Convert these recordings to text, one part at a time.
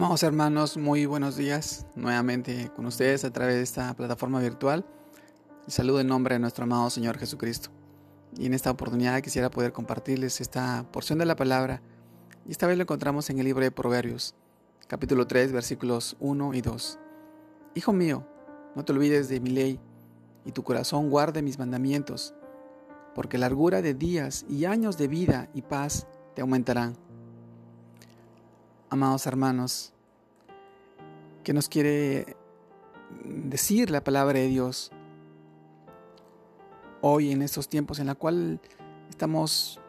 Amados hermanos, muy buenos días nuevamente con ustedes a través de esta plataforma virtual. saludo en nombre de nuestro amado Señor Jesucristo. Y en esta oportunidad quisiera poder compartirles esta porción de la palabra. Y esta vez lo encontramos en el libro de Proverbios, capítulo 3, versículos 1 y 2. Hijo mío, no te olvides de mi ley, y tu corazón guarde mis mandamientos, porque largura de días y años de vida y paz te aumentarán amados hermanos, que nos quiere decir la palabra de Dios hoy en estos tiempos en la cual estamos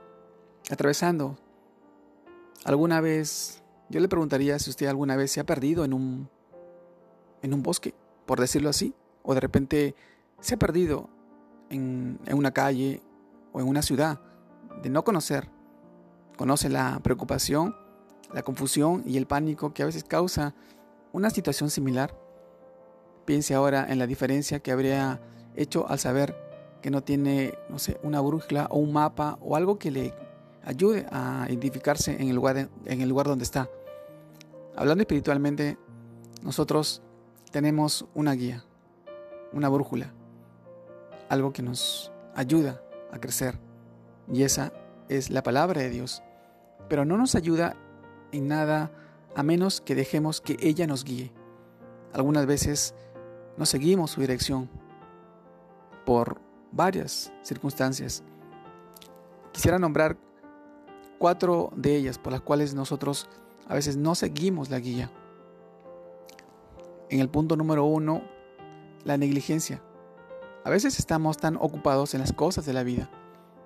atravesando. Alguna vez, yo le preguntaría si usted alguna vez se ha perdido en un, en un bosque, por decirlo así, o de repente se ha perdido en, en una calle o en una ciudad de no conocer. Conoce la preocupación la confusión y el pánico que a veces causa una situación similar. Piense ahora en la diferencia que habría hecho al saber que no tiene, no sé, una brújula o un mapa o algo que le ayude a identificarse en el lugar, en el lugar donde está. Hablando espiritualmente, nosotros tenemos una guía, una brújula, algo que nos ayuda a crecer. Y esa es la palabra de Dios. Pero no nos ayuda en nada a menos que dejemos que ella nos guíe. Algunas veces no seguimos su dirección por varias circunstancias. Quisiera nombrar cuatro de ellas por las cuales nosotros a veces no seguimos la guía. En el punto número uno, la negligencia. A veces estamos tan ocupados en las cosas de la vida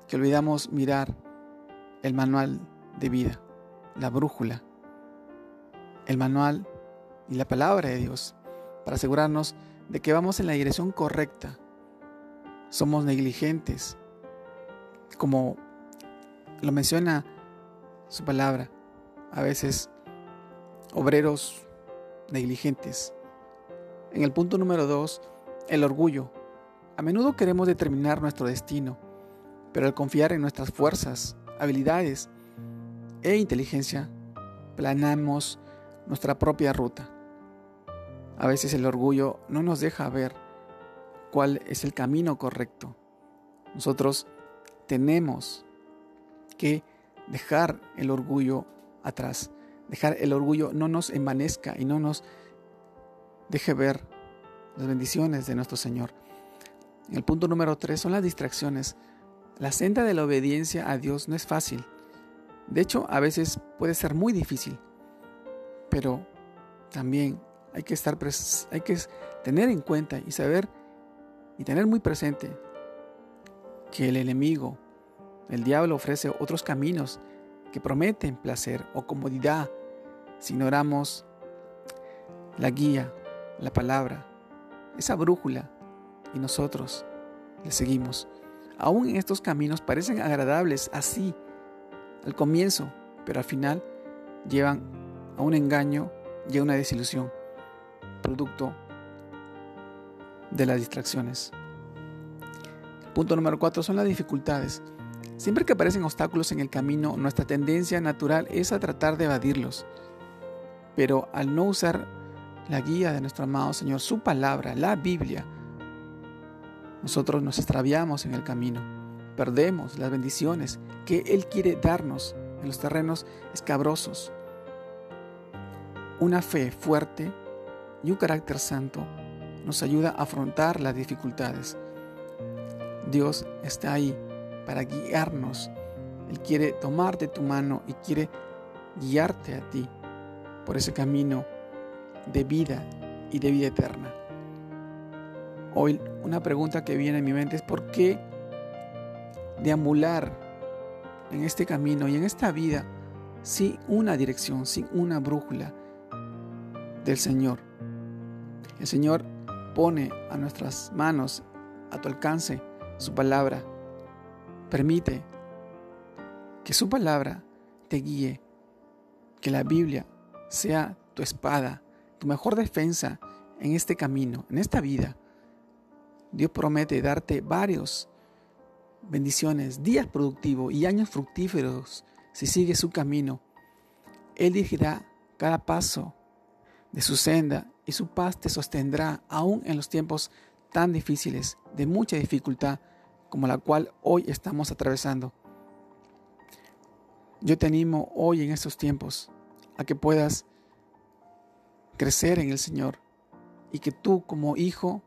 que olvidamos mirar el manual de vida la brújula, el manual y la palabra de Dios para asegurarnos de que vamos en la dirección correcta. Somos negligentes, como lo menciona su palabra, a veces obreros negligentes. En el punto número dos, el orgullo. A menudo queremos determinar nuestro destino, pero al confiar en nuestras fuerzas, habilidades e inteligencia, planamos nuestra propia ruta. A veces el orgullo no nos deja ver cuál es el camino correcto. Nosotros tenemos que dejar el orgullo atrás. Dejar el orgullo no nos envanezca y no nos deje ver las bendiciones de nuestro Señor. El punto número tres son las distracciones. La senda de la obediencia a Dios no es fácil. De hecho, a veces puede ser muy difícil, pero también hay que estar hay que tener en cuenta y saber y tener muy presente que el enemigo, el diablo ofrece otros caminos que prometen placer o comodidad si ignoramos la guía, la palabra, esa brújula y nosotros le seguimos. Aún estos caminos parecen agradables así al comienzo, pero al final llevan a un engaño y a una desilusión, producto de las distracciones. Punto número cuatro son las dificultades. Siempre que aparecen obstáculos en el camino, nuestra tendencia natural es a tratar de evadirlos. Pero al no usar la guía de nuestro amado Señor, su palabra, la Biblia, nosotros nos extraviamos en el camino perdemos las bendiciones que Él quiere darnos en los terrenos escabrosos. Una fe fuerte y un carácter santo nos ayuda a afrontar las dificultades. Dios está ahí para guiarnos. Él quiere tomarte tu mano y quiere guiarte a ti por ese camino de vida y de vida eterna. Hoy una pregunta que viene a mi mente es ¿por qué deambular en este camino y en esta vida sin una dirección, sin una brújula del Señor. El Señor pone a nuestras manos, a tu alcance, su palabra. Permite que su palabra te guíe, que la Biblia sea tu espada, tu mejor defensa en este camino, en esta vida. Dios promete darte varios bendiciones, días productivos y años fructíferos si sigue su camino. Él dirigirá cada paso de su senda y su paz te sostendrá aún en los tiempos tan difíciles, de mucha dificultad como la cual hoy estamos atravesando. Yo te animo hoy en estos tiempos a que puedas crecer en el Señor y que tú como hijo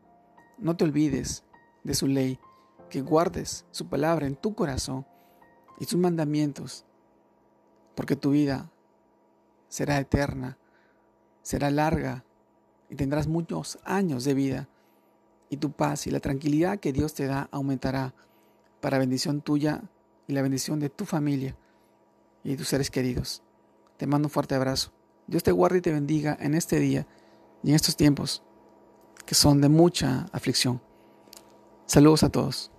no te olvides de su ley, que guardes su palabra en tu corazón y sus mandamientos, porque tu vida será eterna, será larga y tendrás muchos años de vida y tu paz y la tranquilidad que Dios te da aumentará para bendición tuya y la bendición de tu familia y de tus seres queridos. Te mando un fuerte abrazo. Dios te guarde y te bendiga en este día y en estos tiempos que son de mucha aflicción. Saludos a todos.